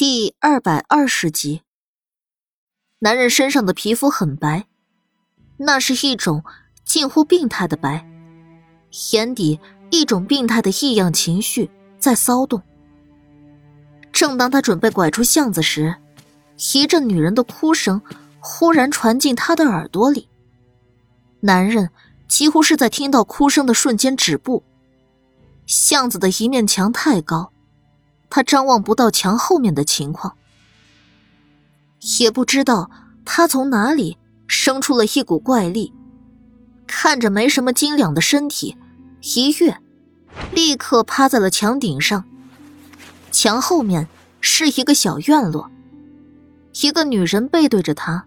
第二百二十集，男人身上的皮肤很白，那是一种近乎病态的白，眼底一种病态的异样情绪在骚动。正当他准备拐出巷子时，一阵女人的哭声忽然传进他的耳朵里。男人几乎是在听到哭声的瞬间止步。巷子的一面墙太高。他张望不到墙后面的情况，也不知道他从哪里生出了一股怪力，看着没什么斤两的身体，一跃，立刻趴在了墙顶上。墙后面是一个小院落，一个女人背对着他，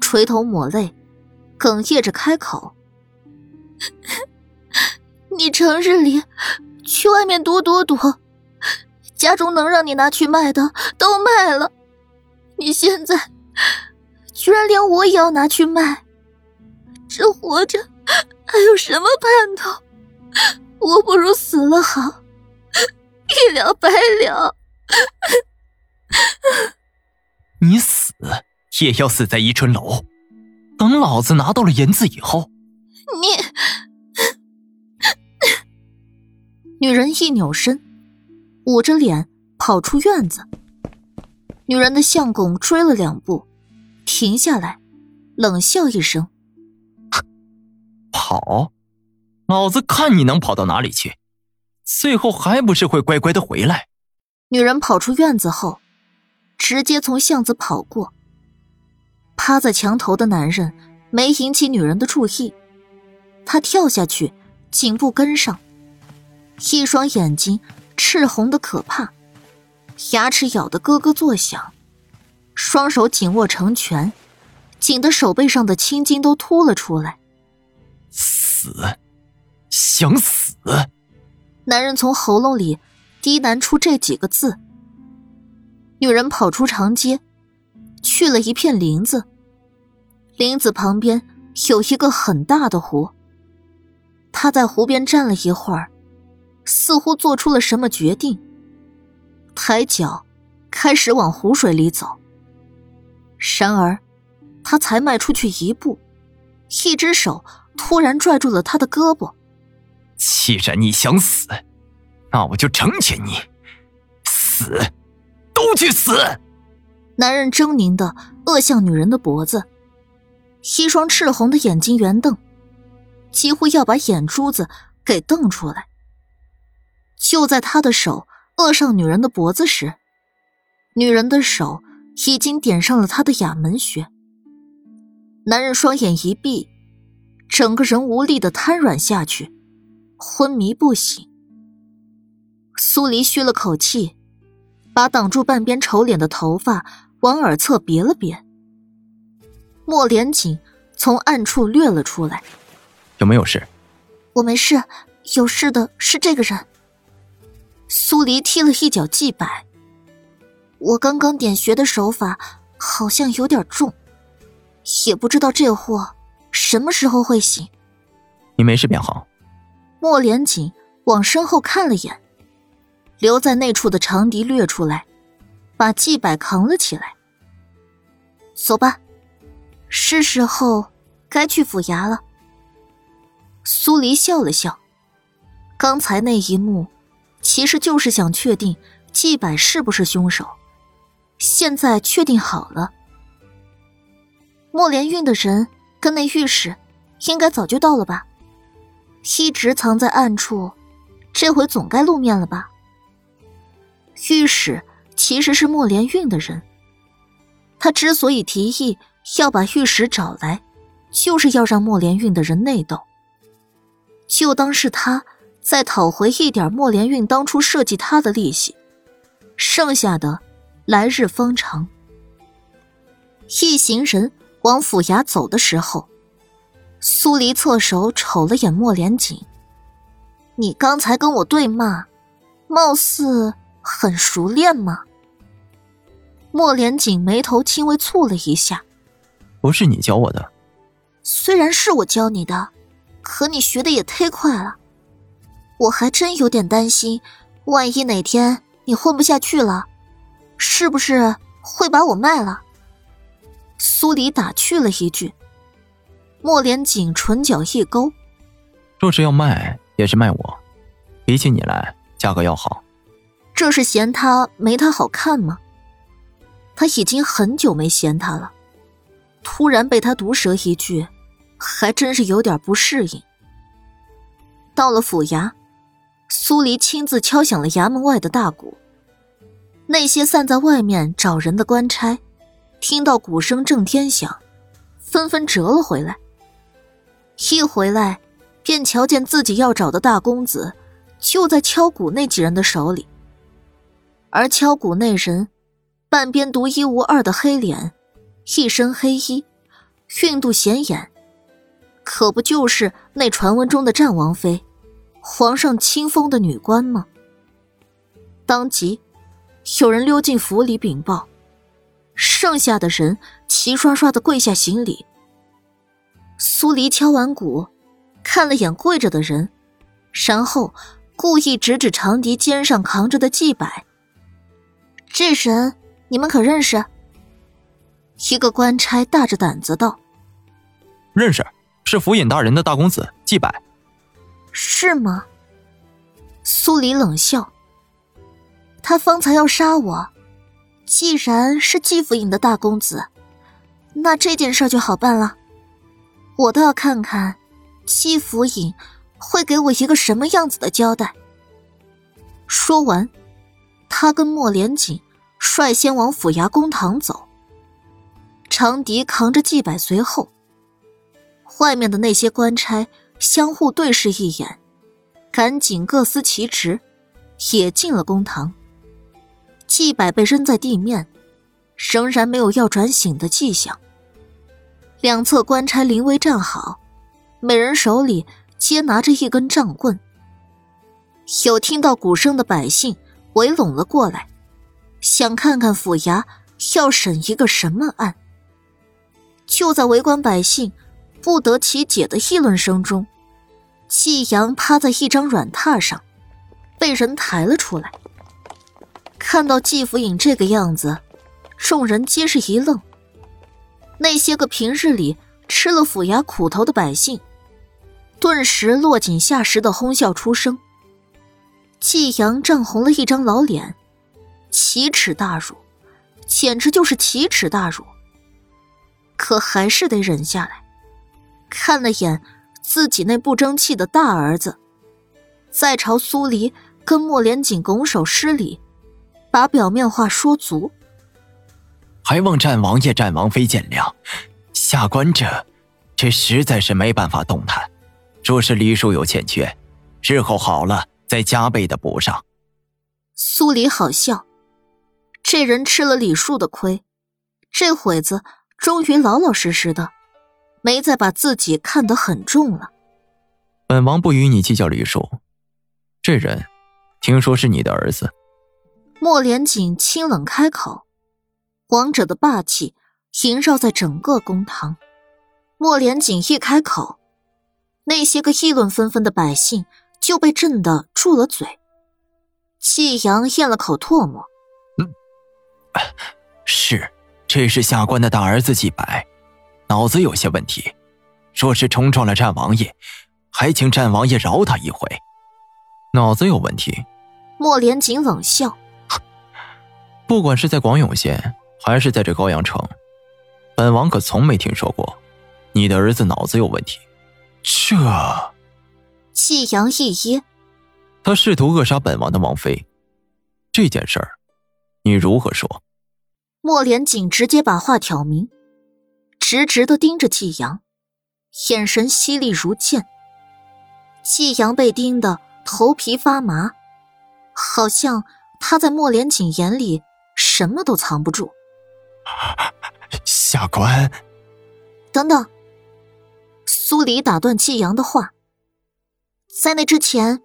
垂头抹泪，哽咽着开口：“ 你成日里去外面躲躲躲。”家中能让你拿去卖的都卖了，你现在居然连我也要拿去卖，这活着还有什么盼头？我不如死了好，一了百了。你死也要死在宜春楼，等老子拿到了银子以后。你，女人一扭身。捂着脸跑出院子，女人的相公追了两步，停下来，冷笑一声：“跑，老子看你能跑到哪里去？最后还不是会乖乖的回来。”女人跑出院子后，直接从巷子跑过。趴在墙头的男人没引起女人的注意，他跳下去，紧步跟上，一双眼睛。赤红的可怕，牙齿咬得咯咯作响，双手紧握成拳，紧得手背上的青筋都凸了出来。死，想死！男人从喉咙里低喃出这几个字。女人跑出长街，去了一片林子。林子旁边有一个很大的湖。她在湖边站了一会儿。似乎做出了什么决定，抬脚开始往湖水里走。然而，他才迈出去一步，一只手突然拽住了他的胳膊。既然你想死，那我就成全你，死，都去死！男人狰狞的扼向女人的脖子，一双赤红的眼睛圆瞪，几乎要把眼珠子给瞪出来。就在他的手扼上女人的脖子时，女人的手已经点上了他的哑门穴。男人双眼一闭，整个人无力的瘫软下去，昏迷不醒。苏黎吁了口气，把挡住半边丑脸的头发往耳侧别了别。莫连锦从暗处掠了出来，有没有事？我没事，有事的是这个人。苏黎踢了一脚祭摆。我刚刚点穴的手法好像有点重，也不知道这货什么时候会醒。你没事便好。莫连锦往身后看了眼，留在那处的长笛掠出来，把祭摆扛了起来。走吧，是时候该去府衙了。苏黎笑了笑，刚才那一幕。其实就是想确定季柏是不是凶手。现在确定好了，莫连运的人跟那御史应该早就到了吧？一直藏在暗处，这回总该露面了吧？御史其实是莫连运的人，他之所以提议要把御史找来，就是要让莫连运的人内斗，就当是他。再讨回一点莫连运当初设计他的利息，剩下的来日方长。一行人往府衙走的时候，苏黎侧手瞅了眼莫连锦：“你刚才跟我对骂，貌似很熟练嘛。”莫连锦眉头轻微蹙了一下：“不是你教我的。”“虽然是我教你的，可你学的也忒快了。”我还真有点担心，万一哪天你混不下去了，是不是会把我卖了？苏黎打趣了一句。莫连锦唇角一勾，若是要卖，也是卖我，比起你来，价格要好。这是嫌他没他好看吗？他已经很久没嫌他了，突然被他毒舌一句，还真是有点不适应。到了府衙，苏黎亲自敲响了衙门外的大鼓。那些散在外面找人的官差，听到鼓声震天响，纷纷折了回来。一回来，便瞧见自己要找的大公子，就在敲鼓那几人的手里。而敲鼓那人，半边独一无二的黑脸，一身黑衣，韵度显眼，可不就是那传闻中的战王妃，皇上亲封的女官吗？当即，有人溜进府里禀报，剩下的人齐刷刷的跪下行礼。苏黎敲完鼓，看了眼跪着的人，然后故意指指长笛肩上扛着的祭摆。这人你们可认识？一个官差大着胆子道：“认识，是府尹大人的大公子祭摆。”是吗？苏黎冷笑：“他方才要杀我，既然是季府尹的大公子，那这件事就好办了。”我倒要看看，季府尹会给我一个什么样子的交代。说完，他跟莫连锦率先往府衙公堂走，长笛扛着祭摆随后。外面的那些官差相互对视一眼，赶紧各司其职，也进了公堂。祭柏被扔在地面，仍然没有要转醒的迹象。两侧官差临危站好，每人手里皆拿着一根杖棍。有听到鼓声的百姓围拢了过来，想看看府衙要审一个什么案。就在围观百姓不得其解的议论声中，季阳趴在一张软榻上，被人抬了出来。看到季府尹这个样子，众人皆是一愣。那些个平日里吃了府衙苦头的百姓，顿时落井下石的哄笑出声。季阳涨红了一张老脸，奇耻大辱，简直就是奇耻大辱。可还是得忍下来，看了眼自己那不争气的大儿子，再朝苏黎跟莫连锦拱手施礼，把表面话说足。还望战王爷、战王妃见谅，下官这，这实在是没办法动弹。若是礼数有欠缺，日后好了再加倍的补上。苏黎好笑，这人吃了礼数的亏，这会子终于老老实实的，没再把自己看得很重了。本王不与你计较礼数。这人，听说是你的儿子。莫连锦清冷开口。王者的霸气萦绕在整个公堂。莫连锦一开口，那些个议论纷纷的百姓就被震得住了嘴。季阳咽了口唾沫：“嗯，是，这是下官的大儿子季白，脑子有些问题。若是冲撞了战王爷，还请战王爷饶他一回。脑子有问题？”莫连锦冷笑：“不管是在广永县。”还是在这高阳城，本王可从没听说过，你的儿子脑子有问题。这，季阳一噎，他试图扼杀本王的王妃，这件事儿，你如何说？莫连锦直接把话挑明，直直的盯着季阳，眼神犀利如剑。季阳被盯得头皮发麻，好像他在莫连锦眼里什么都藏不住。下官，等等。苏黎打断季阳的话，在那之前，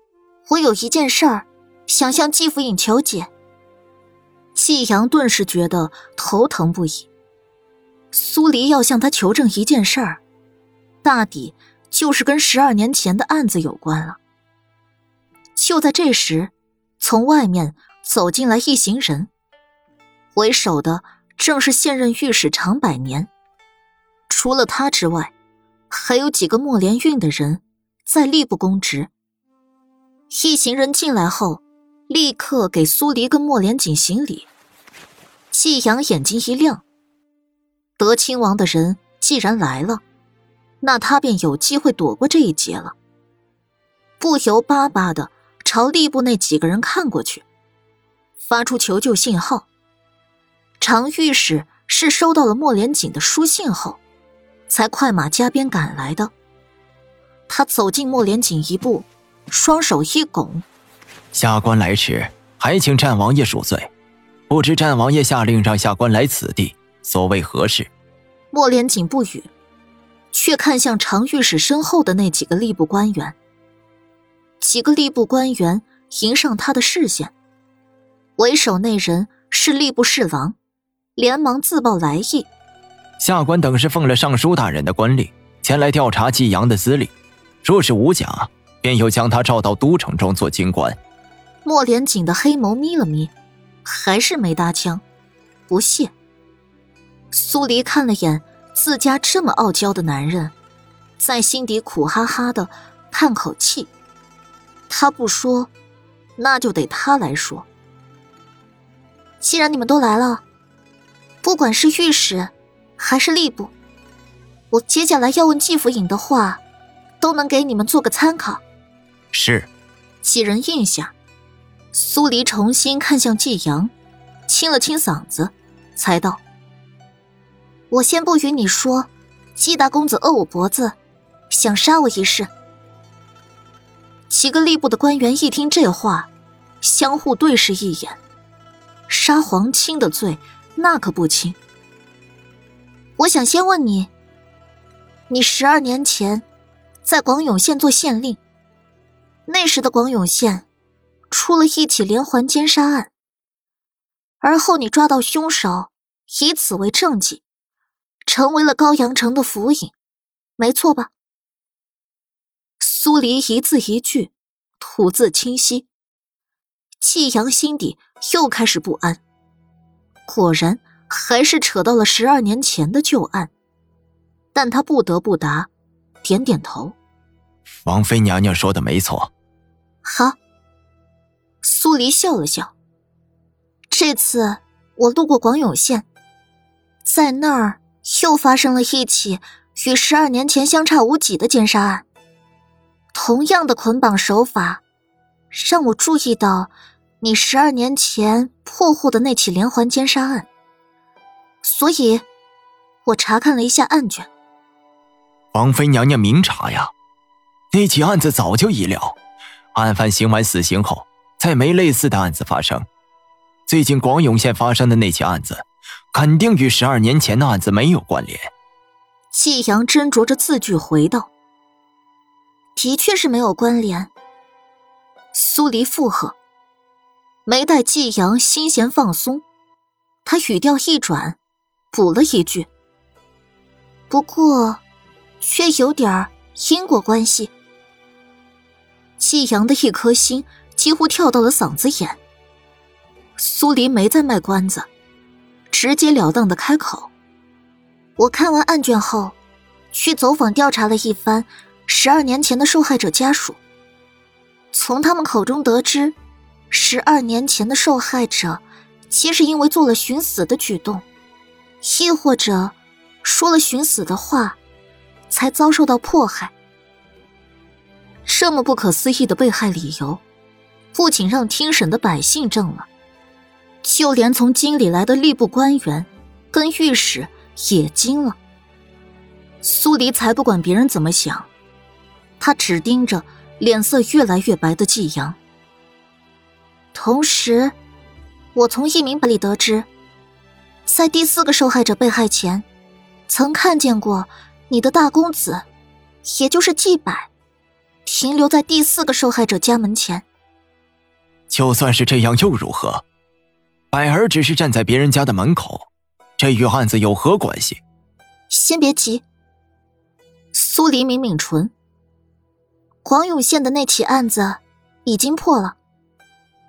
我有一件事儿想向季府尹求解。季阳顿时觉得头疼不已。苏黎要向他求证一件事儿，大抵就是跟十二年前的案子有关了。就在这时，从外面走进来一行人。为首的正是现任御史常百年。除了他之外，还有几个莫连运的人在吏部公职。一行人进来后，立刻给苏黎跟莫连锦行礼。季阳眼睛一亮，德亲王的人既然来了，那他便有机会躲过这一劫了。不由巴巴的朝吏部那几个人看过去，发出求救信号。常御史是收到了莫连锦的书信后。才快马加鞭赶来的。他走近莫连锦一步，双手一拱：“下官来迟，还请战王爷恕罪。不知战王爷下令让下官来此地，所谓何事？”莫连锦不语，却看向常御史身后的那几个吏部官员。几个吏部官员迎上他的视线，为首那人是吏部侍郎，连忙自报来意。下官等是奉了尚书大人的官令，前来调查季阳的资历。若是无假，便又将他召到都城中做京官。莫连锦的黑眸眯了眯，还是没搭腔，不屑。苏黎看了眼自家这么傲娇的男人，在心底苦哈哈的叹口气。他不说，那就得他来说。既然你们都来了，不管是御史。还是吏部，我接下来要问季府尹的话，都能给你们做个参考。是，几人应下。苏黎重新看向季阳，清了清嗓子，才道：“我先不与你说，季大公子扼我脖子，想杀我一事。”几个吏部的官员一听这话，相互对视一眼。杀皇亲的罪，那可不轻。我想先问你，你十二年前在广永县做县令，那时的广永县出了一起连环奸杀案，而后你抓到凶手，以此为政绩，成为了高阳城的府尹，没错吧？苏黎一字一句，吐字清晰。季阳心底又开始不安，果然。还是扯到了十二年前的旧案，但他不得不答，点点头。王妃娘娘说的没错。好。苏黎笑了笑。这次我路过广永县，在那儿又发生了一起与十二年前相差无几的奸杀案，同样的捆绑手法，让我注意到你十二年前破获的那起连环奸杀案。所以，我查看了一下案卷。王妃娘娘明察呀，那起案子早就已了，案犯刑完死刑后，再没类似的案子发生。最近广永县发生的那起案子，肯定与十二年前的案子没有关联。季阳斟酌着字句回道：“的确是没有关联。”苏黎附和，没待季阳心弦放松，他语调一转。补了一句，不过，却有点因果关系。季阳的一颗心几乎跳到了嗓子眼。苏黎没再卖关子，直截了当的开口：“我看完案卷后，去走访调查了一番十二年前的受害者家属，从他们口中得知，十二年前的受害者，其实因为做了寻死的举动。”亦或者，说了寻死的话，才遭受到迫害。这么不可思议的被害理由，不仅让听审的百姓怔了，就连从京里来的吏部官员跟御史也惊了。苏黎才不管别人怎么想，他只盯着脸色越来越白的季阳。同时，我从一名百里得知。在第四个受害者被害前，曾看见过你的大公子，也就是季柏，停留在第四个受害者家门前。就算是这样又如何？百儿只是站在别人家的门口，这与案子有何关系？先别急。苏黎抿抿唇。广永县的那起案子已经破了，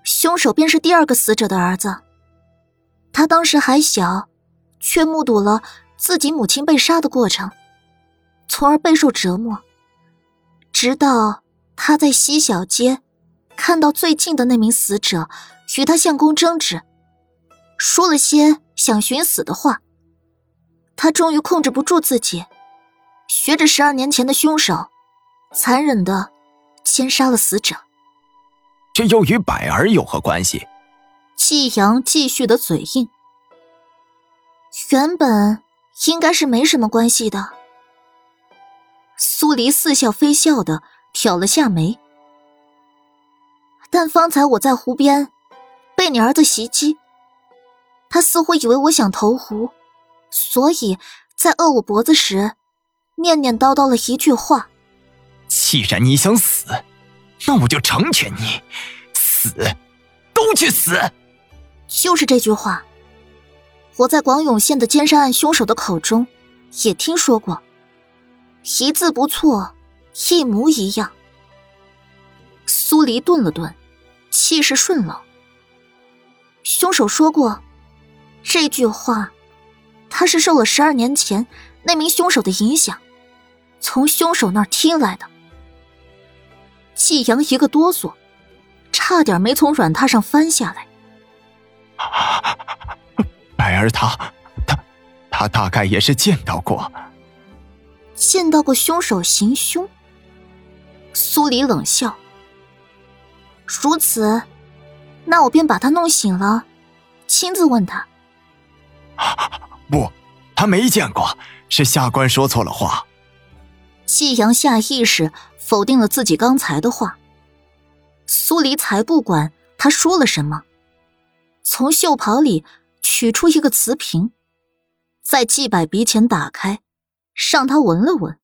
凶手便是第二个死者的儿子。他当时还小，却目睹了自己母亲被杀的过程，从而备受折磨。直到他在西小街看到最近的那名死者与他相公争执，说了些想寻死的话，他终于控制不住自己，学着十二年前的凶手，残忍的奸杀了死者。这又与百儿有何关系？季阳继续的嘴硬。原本应该是没什么关系的。苏黎似笑非笑的挑了下眉。但方才我在湖边，被你儿子袭击，他似乎以为我想投湖，所以在扼我脖子时，念念叨叨了一句话：“既然你想死。”那我就成全你，死，都去死！就是这句话，我在广永县的奸杀案凶手的口中也听说过，一字不错，一模一样。苏黎顿了顿，气势顺冷。凶手说过，这句话，他是受了十二年前那名凶手的影响，从凶手那儿听来的。季阳一个哆嗦，差点没从软榻上翻下来。百儿他，他，他大概也是见到过，见到过凶手行凶。苏黎冷笑：“如此，那我便把他弄醒了，亲自问他。”不，他没见过，是下官说错了话。季阳下意识否定了自己刚才的话。苏黎才不管他说了什么，从袖袍里取出一个瓷瓶，在季柏鼻前打开，让他闻了闻。